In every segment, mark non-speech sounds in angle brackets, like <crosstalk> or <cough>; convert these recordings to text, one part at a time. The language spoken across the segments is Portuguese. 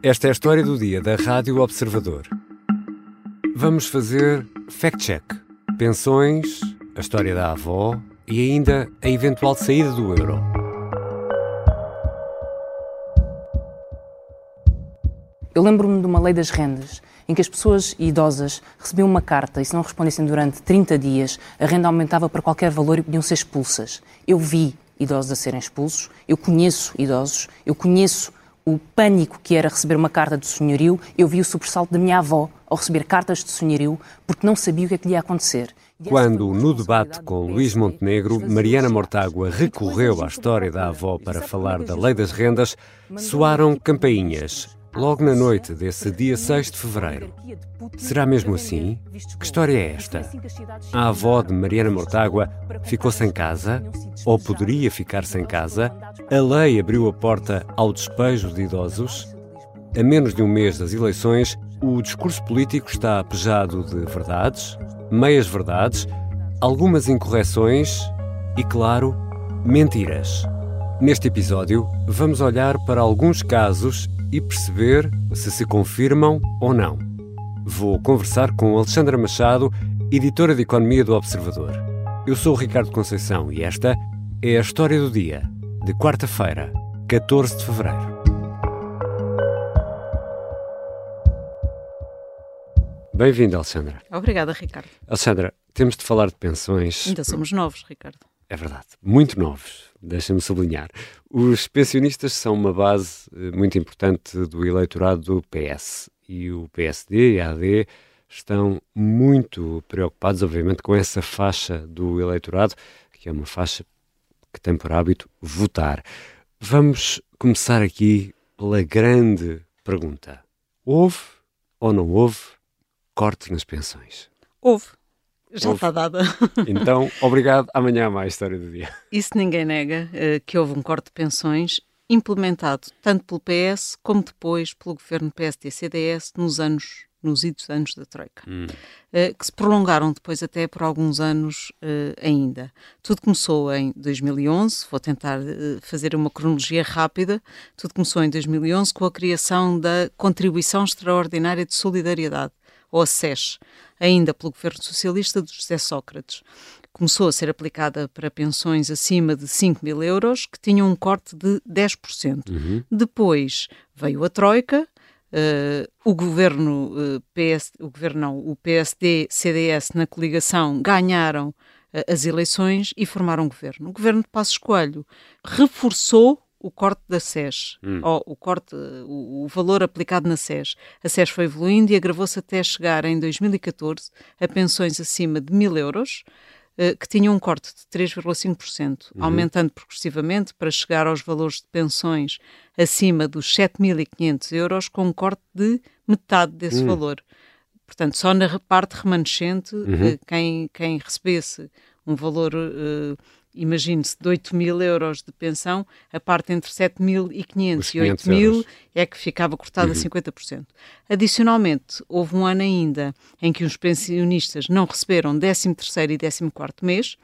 Esta é a história do dia da Rádio Observador. Vamos fazer fact-check. Pensões, a história da avó e ainda a eventual saída do euro. Eu lembro-me de uma lei das rendas em que as pessoas idosas recebiam uma carta e se não respondessem durante 30 dias, a renda aumentava para qualquer valor e podiam ser expulsas. Eu vi idosos a serem expulsos, eu conheço idosos, eu conheço o pânico que era receber uma carta de senhorio, eu vi o sobressalto da minha avó ao receber cartas de senhorio porque não sabia o que é que lhe ia acontecer. Quando, no debate com Luís Montenegro, Mariana Mortágua recorreu à história da avó para falar da lei das rendas, soaram campainhas logo na noite desse dia 6 de fevereiro. Será mesmo assim? Que história é esta? A avó de Mariana Mortágua ficou sem casa, ou poderia ficar sem casa? A lei abriu a porta ao despejo de idosos? A menos de um mês das eleições, o discurso político está apejado de verdades, meias verdades, algumas incorreções e, claro, mentiras. Neste episódio, vamos olhar para alguns casos e perceber se se confirmam ou não. Vou conversar com Alexandra Machado, editora de Economia do Observador. Eu sou o Ricardo Conceição e esta é a história do dia, de quarta-feira, 14 de fevereiro. Bem-vinda, Alexandra. Obrigada, Ricardo. Alexandra, temos de falar de pensões. Ainda somos novos, Ricardo. É verdade, muito novos, deixa-me sublinhar. Os pensionistas são uma base eh, muito importante do eleitorado do PS e o PSD e a AD estão muito preocupados, obviamente, com essa faixa do eleitorado, que é uma faixa que tem por hábito votar. Vamos começar aqui pela grande pergunta: houve ou não houve corte nas pensões? Houve. Já houve. está dada. <laughs> Então, obrigado. Amanhã há mais história do dia. Isso ninguém nega, uh, que houve um corte de pensões implementado tanto pelo PS como depois pelo governo PSD-CDS nos anos nos idos anos da Troika, hum. uh, que se prolongaram depois até por alguns anos uh, ainda. Tudo começou em 2011, vou tentar uh, fazer uma cronologia rápida, tudo começou em 2011 com a criação da Contribuição Extraordinária de Solidariedade, ou a SES, ainda pelo governo socialista de José Sócrates. Começou a ser aplicada para pensões acima de 5 mil euros, que tinham um corte de 10%. Uhum. Depois veio a Troika, Uh, o governo uh, PS, o governo não, o PSD, CDS na coligação ganharam uh, as eleições e formaram um governo. O governo de Passos Coelho reforçou o corte da SES, hum. ou o corte, o, o, valor aplicado na SES. A SES foi evoluindo e agravou-se até chegar em 2014 a pensões acima de mil euros, eh, que tinham um corte de 3,5%, uhum. aumentando progressivamente para chegar aos valores de pensões acima dos 7.500 euros, com um corte de metade desse uhum. valor. Portanto, só na parte remanescente, uhum. Eh, quem, quem recebesse um valor uh, imagine-se, de 8 mil euros de pensão, a parte entre 7.500 e 8 mil é que ficava cortada uhum. a 50%. Adicionalmente, houve um ano ainda em que os pensionistas não receberam 13º e 14º mês,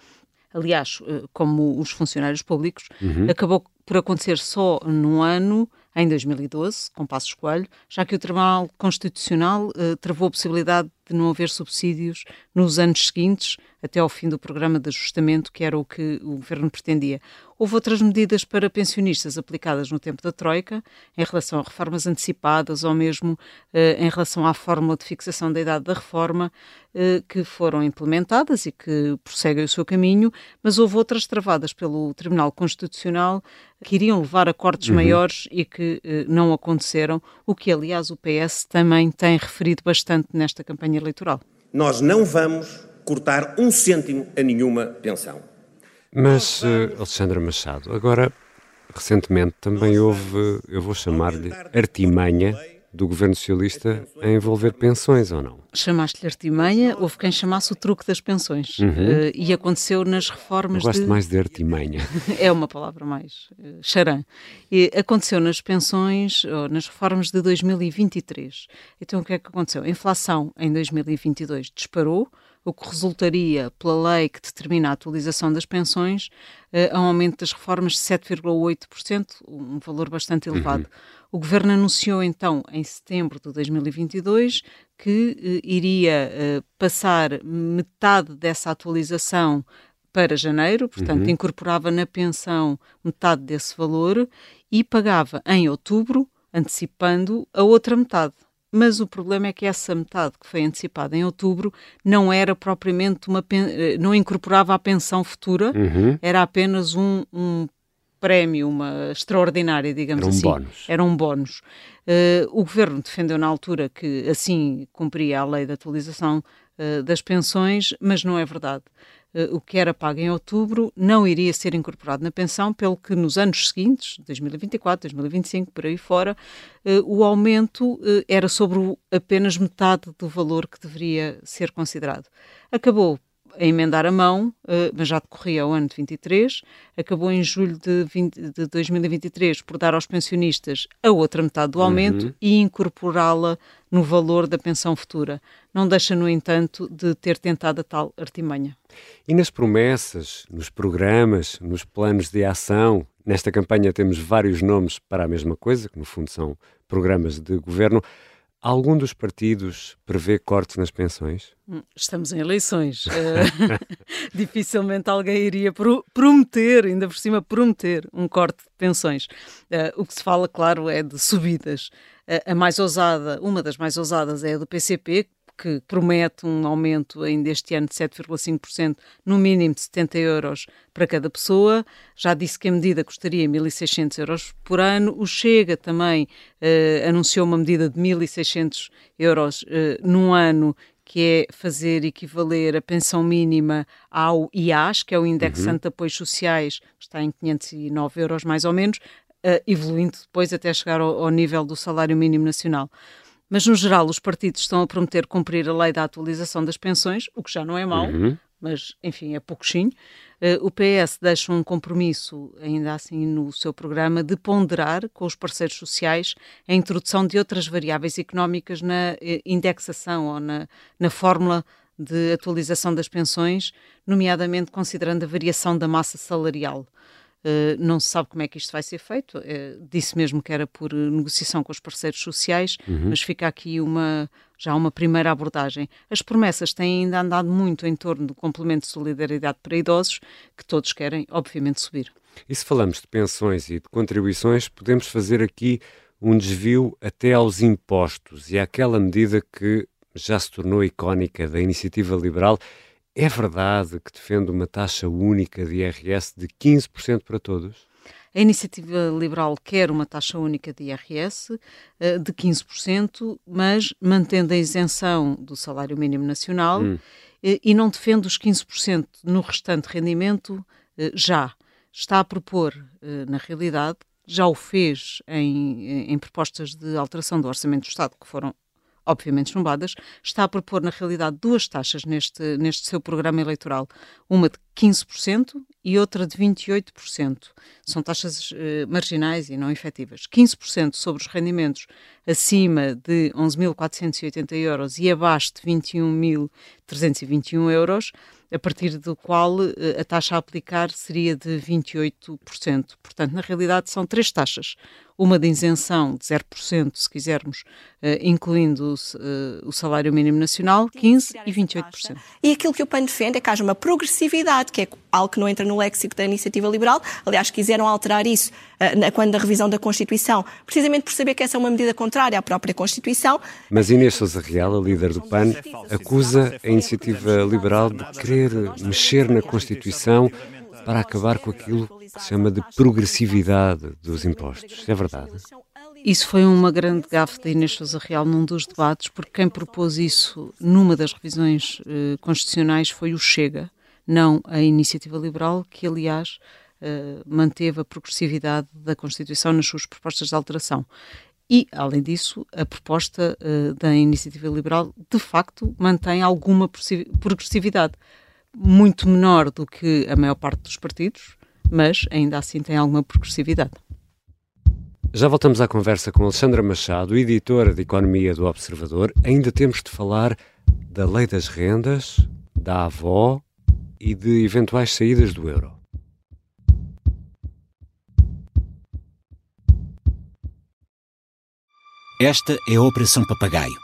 aliás, eh, como os funcionários públicos, uhum. acabou por acontecer só num ano em 2012, com Passos Coelho, já que o Tribunal Constitucional uh, travou a possibilidade de não haver subsídios nos anos seguintes, até ao fim do programa de ajustamento, que era o que o governo pretendia. Houve outras medidas para pensionistas aplicadas no tempo da Troika, em relação a reformas antecipadas ou mesmo uh, em relação à fórmula de fixação da idade da reforma, uh, que foram implementadas e que prosseguem o seu caminho, mas houve outras travadas pelo Tribunal Constitucional que iriam levar a cortes uhum. maiores e que uh, não aconteceram, o que, aliás, o PS também tem referido bastante nesta campanha eleitoral. Nós não vamos cortar um cêntimo a nenhuma pensão. Mas, uh, Alexandra Machado, agora, recentemente também houve, eu vou chamar-lhe artimanha do governo socialista a envolver pensões ou não? Chamaste-lhe artimanha, houve quem chamasse o truque das pensões. Uhum. Uh, e aconteceu nas reformas. Eu gosto de... mais de artimanha. <laughs> é uma palavra mais uh. E aconteceu nas pensões, ou nas reformas de 2023. Então o que é que aconteceu? A inflação em 2022 disparou o que resultaria, pela lei que determina a atualização das pensões, uh, a um aumento das reformas de 7,8%, um valor bastante elevado. Uhum. O Governo anunciou então, em setembro de 2022, que uh, iria uh, passar metade dessa atualização para janeiro, portanto, uhum. incorporava na pensão metade desse valor e pagava em outubro, antecipando a outra metade. Mas o problema é que essa metade que foi antecipada em outubro não era propriamente uma eh, não incorporava a pensão futura, uhum. era apenas um, um prémio, uma extraordinária, digamos era um assim. Bónus. Era um bónus. Uh, o governo defendeu na altura que assim cumpria a lei de atualização uh, das pensões, mas não é verdade. Uh, o que era pago em outubro não iria ser incorporado na pensão, pelo que nos anos seguintes, 2024, 2025, por aí fora, o aumento era sobre apenas metade do valor que deveria ser considerado. Acabou a emendar a mão, uh, mas já decorria o ano de 23, acabou em julho de, 20, de 2023 por dar aos pensionistas a outra metade do aumento uhum. e incorporá-la no valor da pensão futura. Não deixa, no entanto, de ter tentado a tal artimanha. E nas promessas, nos programas, nos planos de ação, nesta campanha temos vários nomes para a mesma coisa, que no fundo são programas de governo. Algum dos partidos prevê cortes nas pensões? Hum, estamos em eleições. Uh, <laughs> <laughs> dificilmente alguém iria pro prometer, ainda por cima, prometer um corte de pensões. Uh, o que se fala, claro, é de subidas. Uh, a mais ousada, uma das mais ousadas é a do PCP, que promete um aumento ainda este ano de 7,5%, no mínimo de 70 euros para cada pessoa. Já disse que a medida custaria 1.600 euros por ano. O Chega também uh, anunciou uma medida de 1.600 euros uh, num ano que é fazer equivaler a pensão mínima ao IAS, que é o Indexante uhum. de Apoios Sociais, que está em 509 euros mais ou menos, uh, evoluindo depois até chegar ao, ao nível do salário mínimo nacional. Mas, no geral, os partidos estão a prometer cumprir a lei da atualização das pensões, o que já não é mau, uhum. mas, enfim, é pouquinho. Uh, o PS deixa um compromisso, ainda assim, no seu programa, de ponderar com os parceiros sociais a introdução de outras variáveis económicas na eh, indexação ou na, na fórmula de atualização das pensões, nomeadamente considerando a variação da massa salarial. Uh, não se sabe como é que isto vai ser feito. Uh, disse mesmo que era por negociação com os parceiros sociais, uhum. mas fica aqui uma já uma primeira abordagem. As promessas têm ainda andado muito em torno do complemento de solidariedade para idosos, que todos querem, obviamente, subir. E se falamos de pensões e de contribuições, podemos fazer aqui um desvio até aos impostos e àquela medida que já se tornou icónica da iniciativa liberal é verdade que defende uma taxa única de IRS de 15% para todos? A iniciativa liberal quer uma taxa única de IRS uh, de 15%, mas mantendo a isenção do salário mínimo nacional hum. uh, e não defende os 15% no restante rendimento uh, já. Está a propor, na realidade, já o fez em, em propostas de alteração do Orçamento do Estado, que foram obviamente chumbadas, está a propor, na realidade, duas taxas neste, neste seu programa eleitoral. Uma de 15% e outra de 28%. São taxas eh, marginais e não efetivas. 15% sobre os rendimentos acima de 11.480 euros e abaixo de 21.321 euros, a partir do qual eh, a taxa a aplicar seria de 28%. Portanto, na realidade, são três taxas uma de isenção de 0%, se quisermos, uh, incluindo uh, o salário mínimo nacional, 15% e 28%. E aquilo que o PAN defende é que haja uma progressividade, que é algo que não entra no léxico da iniciativa liberal. Aliás, quiseram alterar isso uh, na, quando da revisão da Constituição, precisamente por saber que essa é uma medida contrária à própria Constituição. Mas Inês Sousa Real, a líder do PAN, acusa a iniciativa liberal de querer mexer na Constituição para acabar com aquilo que se chama de progressividade dos impostos. É verdade? Isso foi uma grande gafe da Inês Sousa Real num dos debates, porque quem propôs isso numa das revisões eh, constitucionais foi o Chega, não a Iniciativa Liberal, que aliás eh, manteve a progressividade da Constituição nas suas propostas de alteração. E, além disso, a proposta uh, da Iniciativa Liberal, de facto, mantém alguma progressividade muito menor do que a maior parte dos partidos, mas ainda assim tem alguma progressividade. Já voltamos à conversa com Alexandra Machado, editora de Economia do Observador. Ainda temos de falar da lei das rendas, da avó e de eventuais saídas do euro. Esta é a Operação Papagaio.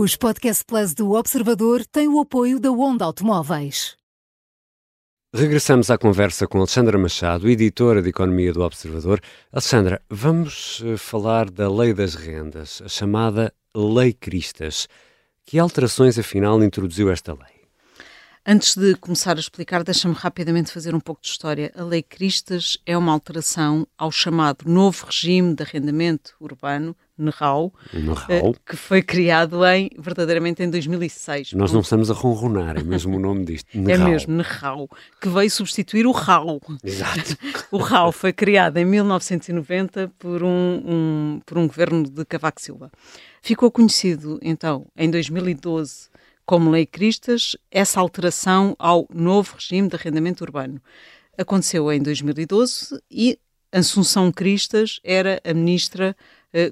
Os Podcast Plus do Observador têm o apoio da Onda Automóveis. Regressamos à conversa com Alexandra Machado, editora de Economia do Observador. Alexandra, vamos eh, falar da Lei das Rendas, a chamada Lei Cristas. Que alterações, afinal, introduziu esta lei? Antes de começar a explicar, deixa-me rapidamente fazer um pouco de história. A Lei Cristas é uma alteração ao chamado Novo Regime de Arrendamento Urbano, NRAU, NRAU. que foi criado em, verdadeiramente em 2006. Nós não estamos a ronronar, é mesmo o nome disto. <laughs> É mesmo, NRAU, que veio substituir o RAU. Exato. <laughs> o RAU foi criado em 1990 por um, um, por um governo de Cavaco Silva. Ficou conhecido, então, em 2012 como Lei Cristas, essa alteração ao novo regime de arrendamento urbano. Aconteceu em 2012 e Assunção Cristas era a ministra eh,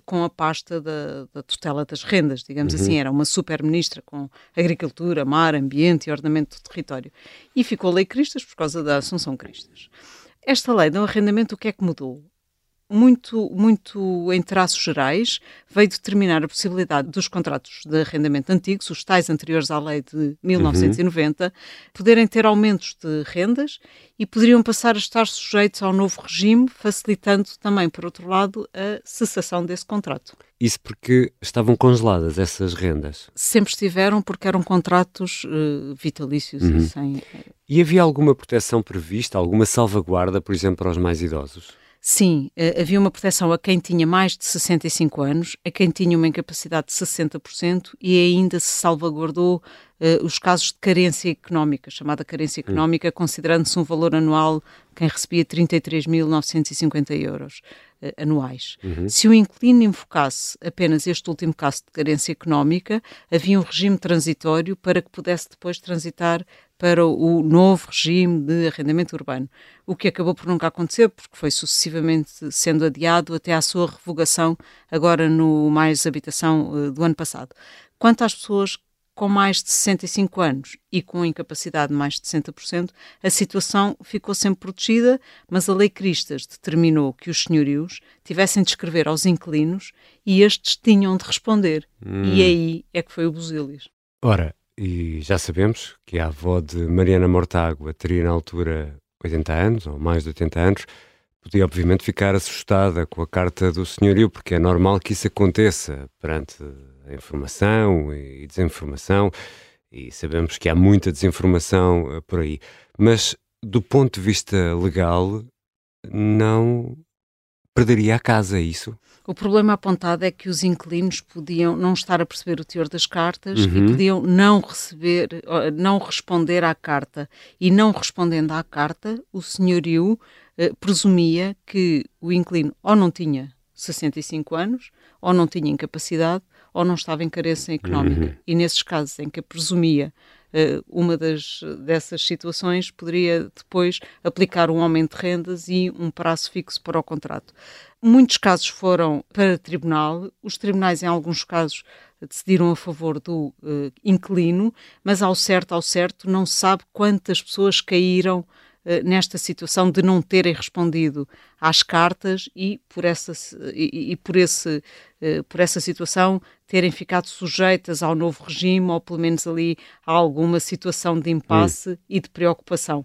com a pasta da, da, tutela das rendas, digamos uhum. assim, era uma super-ministra com agricultura, mar, ambiente e ordenamento do território. E ficou Lei Cristas por causa da Assunção Cristas. Esta lei do arrendamento, o que é que mudou? Muito, muito em traços gerais, veio determinar a possibilidade dos contratos de arrendamento antigos, os tais anteriores à lei de 1990, uhum. poderem ter aumentos de rendas e poderiam passar a estar sujeitos ao novo regime, facilitando também, por outro lado, a cessação desse contrato. Isso porque estavam congeladas essas rendas? Sempre estiveram, porque eram contratos uh, vitalícios uhum. e sem. E havia alguma proteção prevista, alguma salvaguarda, por exemplo, para os mais idosos? Sim, eh, havia uma proteção a quem tinha mais de 65 anos, a quem tinha uma incapacidade de 60% e ainda se salvaguardou uh, os casos de carência económica, chamada carência hum. económica, considerando-se um valor anual quem recebia 33.950 euros uh, anuais. Uhum. Se o inquilino invocasse apenas este último caso de carência económica, havia um regime transitório para que pudesse depois transitar para o novo regime de arrendamento urbano, o que acabou por nunca acontecer, porque foi sucessivamente sendo adiado até à sua revogação, agora no Mais Habitação uh, do ano passado. Quanto às pessoas com mais de 65 anos e com incapacidade de mais de 60%, a situação ficou sempre protegida, mas a Lei Cristas determinou que os senhorios tivessem de escrever aos inquilinos e estes tinham de responder. Hum. E aí é que foi o Busilis. Ora, e já sabemos que a avó de Mariana Mortágua teria na altura 80 anos, ou mais de 80 anos, podia obviamente ficar assustada com a carta do senhorio, porque é normal que isso aconteça perante a informação e desinformação, e sabemos que há muita desinformação eh, por aí. Mas, do ponto de vista legal, não perderia a casa, é isso? O problema apontado é que os inquilinos podiam não estar a perceber o teor das cartas uhum. e podiam não receber, não responder à carta. E não respondendo à carta, o senhorio eh, presumia que o inquilino ou não tinha 65 anos, ou não tinha incapacidade, ou não estava em carência económica. Uhum. E nesses casos em que presumia uma das, dessas situações, poderia depois aplicar um aumento de rendas e um prazo fixo para o contrato. Muitos casos foram para tribunal, os tribunais, em alguns casos, decidiram a favor do uh, inquilino, mas ao certo, ao certo, não se sabe quantas pessoas caíram nesta situação de não terem respondido às cartas e por essa, e, e por, esse, uh, por essa situação terem ficado sujeitas ao novo regime ou pelo menos ali a alguma situação de impasse hum. e de preocupação.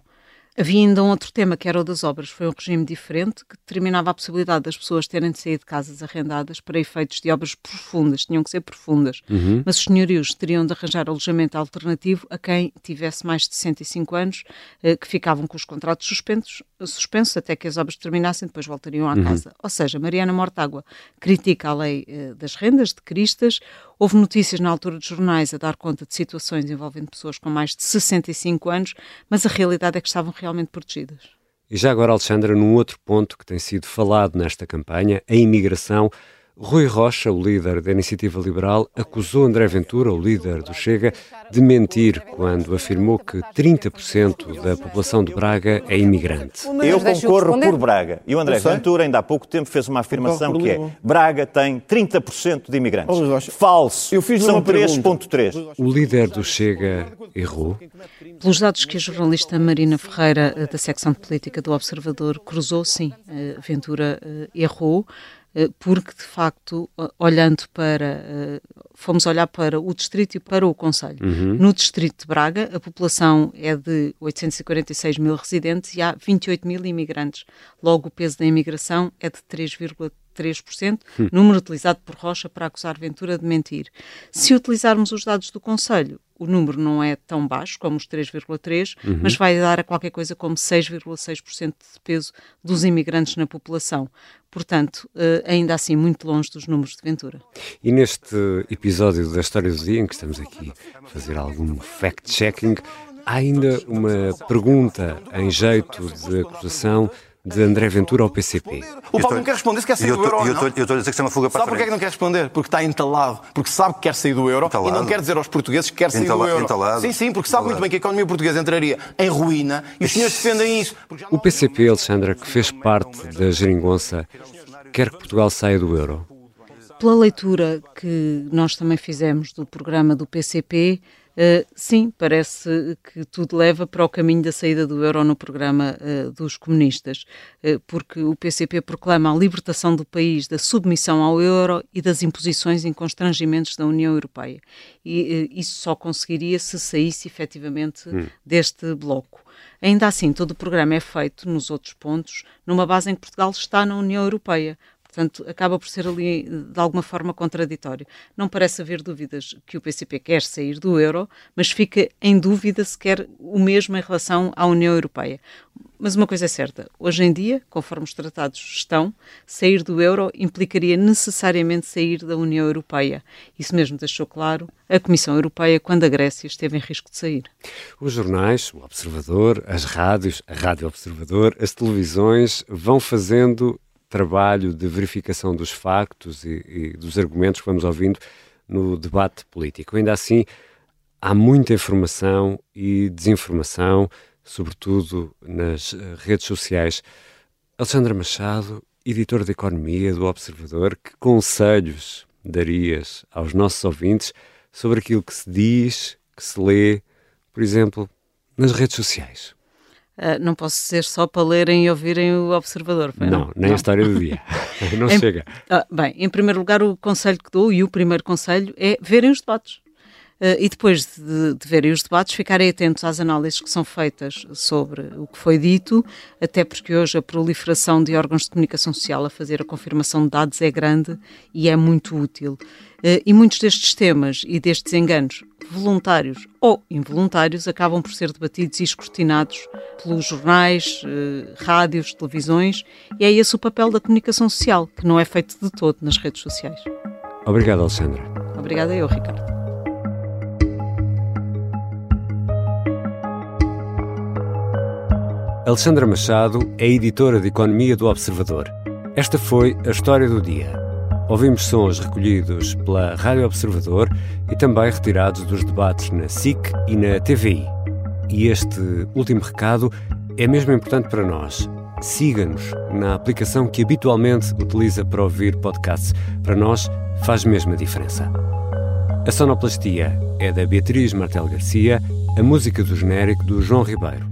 Havia ainda um outro tema que era o das obras. Foi um regime diferente que determinava a possibilidade das pessoas terem de sair de casas arrendadas para efeitos de obras profundas, tinham que ser profundas. Uhum. Mas os senhorios teriam de arranjar alojamento alternativo a quem tivesse mais de 65 anos, eh, que ficavam com os contratos suspensos suspensos até que as obras terminassem, depois voltariam à uhum. casa. Ou seja, Mariana Mortágua critica a lei uh, das rendas, de Cristas. Houve notícias na altura dos jornais a dar conta de situações envolvendo pessoas com mais de 65 anos, mas a realidade é que estavam realmente protegidas. E já agora, Alexandra, num outro ponto que tem sido falado nesta campanha, a imigração. Rui Rocha, o líder da Iniciativa Liberal, acusou André Ventura, o líder do Chega, de mentir quando afirmou que 30% da população de Braga é imigrante. Eu concorro por Braga. E o André Ventura, ainda há pouco tempo, fez uma afirmação que é Braga tem 30% de imigrantes. Falso. Eu fiz São 3,3%. O líder do Chega errou? Pelos dados que a jornalista Marina Ferreira, eh, da secção de política do Observador, cruzou, sim, eh, Ventura eh, errou. Eh, porque de facto, olhando para, eh, fomos olhar para o distrito e para o Conselho. Uhum. No distrito de Braga, a população é de 846 mil residentes e há 28 mil imigrantes. Logo, o peso da imigração é de 3,3%, hum. número utilizado por Rocha para acusar Ventura de mentir. Se utilizarmos os dados do Conselho, o número não é tão baixo como os 3,3, uhum. mas vai dar a qualquer coisa como 6,6% de peso dos imigrantes na população. Portanto, uh, ainda assim, muito longe dos números de Ventura. E neste episódio da História do Dia, em que estamos aqui a fazer algum fact-checking, há ainda uma pergunta em jeito de acusação de André Ventura ao PCP. O Paulo não quer responder se quer sair do euro. Eu estou a dizer que isso é uma fuga para Sabe porquê é que não quer responder? Porque está entalado. Porque sabe que quer sair do euro entalado. e não quer dizer aos portugueses que quer sair do euro. Entalado. Sim, sim, porque sabe entalado. muito bem que a economia portuguesa entraria em ruína e os senhores defendem isso. O PCP, Alexandra, que fez parte da geringonça, quer que Portugal saia do euro? Pela leitura que nós também fizemos do programa do PCP, Uh, sim, parece que tudo leva para o caminho da saída do euro no programa uh, dos comunistas, uh, porque o PCP proclama a libertação do país da submissão ao euro e das imposições e constrangimentos da União Europeia. E isso só conseguiria se saísse efetivamente hum. deste bloco. Ainda assim, todo o programa é feito, nos outros pontos, numa base em que Portugal está na União Europeia. Portanto, acaba por ser ali de alguma forma contraditório. Não parece haver dúvidas que o PCP quer sair do euro, mas fica em dúvida se quer o mesmo em relação à União Europeia. Mas uma coisa é certa: hoje em dia, conforme os tratados estão, sair do euro implicaria necessariamente sair da União Europeia. Isso mesmo deixou claro a Comissão Europeia quando a Grécia esteve em risco de sair. Os jornais, o Observador, as rádios, a Rádio Observador, as televisões vão fazendo trabalho de verificação dos factos e, e dos argumentos que vamos ouvindo no debate político. Ainda assim, há muita informação e desinformação, sobretudo nas eh, redes sociais. Alexandra Machado, editora de Economia do Observador, que conselhos darias aos nossos ouvintes sobre aquilo que se diz, que se lê, por exemplo, nas redes sociais? Uh, não posso ser só para lerem e ouvirem o Observador. Foi, não, não, nem não. a história do dia. <laughs> não em, chega. Uh, bem, em primeiro lugar, o conselho que dou, e o primeiro conselho, é verem os debates. Uh, e depois de, de, verem os debates, ficarem atentos às análises que são feitas sobre o que foi dito, até porque hoje a proliferação de órgãos de comunicação social a fazer a confirmação de dados é grande e é muito útil. Uh, e muitos destes temas e destes enganos, voluntários ou involuntários, acabam por ser debatidos e escrutinados pelos jornais, uh, rádios, televisões, e é esse o papel da comunicação social, que não é feito de todo nas redes sociais. Obrigado, Alexandra. Obrigada eu, Ricardo. Alexandra Machado é editora de Economia do Observador. Esta foi a história do dia. Ouvimos sons recolhidos pela Rádio Observador e também retirados dos debates na SIC e na TVI. E este último recado é mesmo importante para nós. Siga-nos na aplicação que habitualmente utiliza para ouvir podcasts. Para nós faz mesmo a diferença. A sonoplastia é da Beatriz Martel Garcia, a música do genérico do João Ribeiro.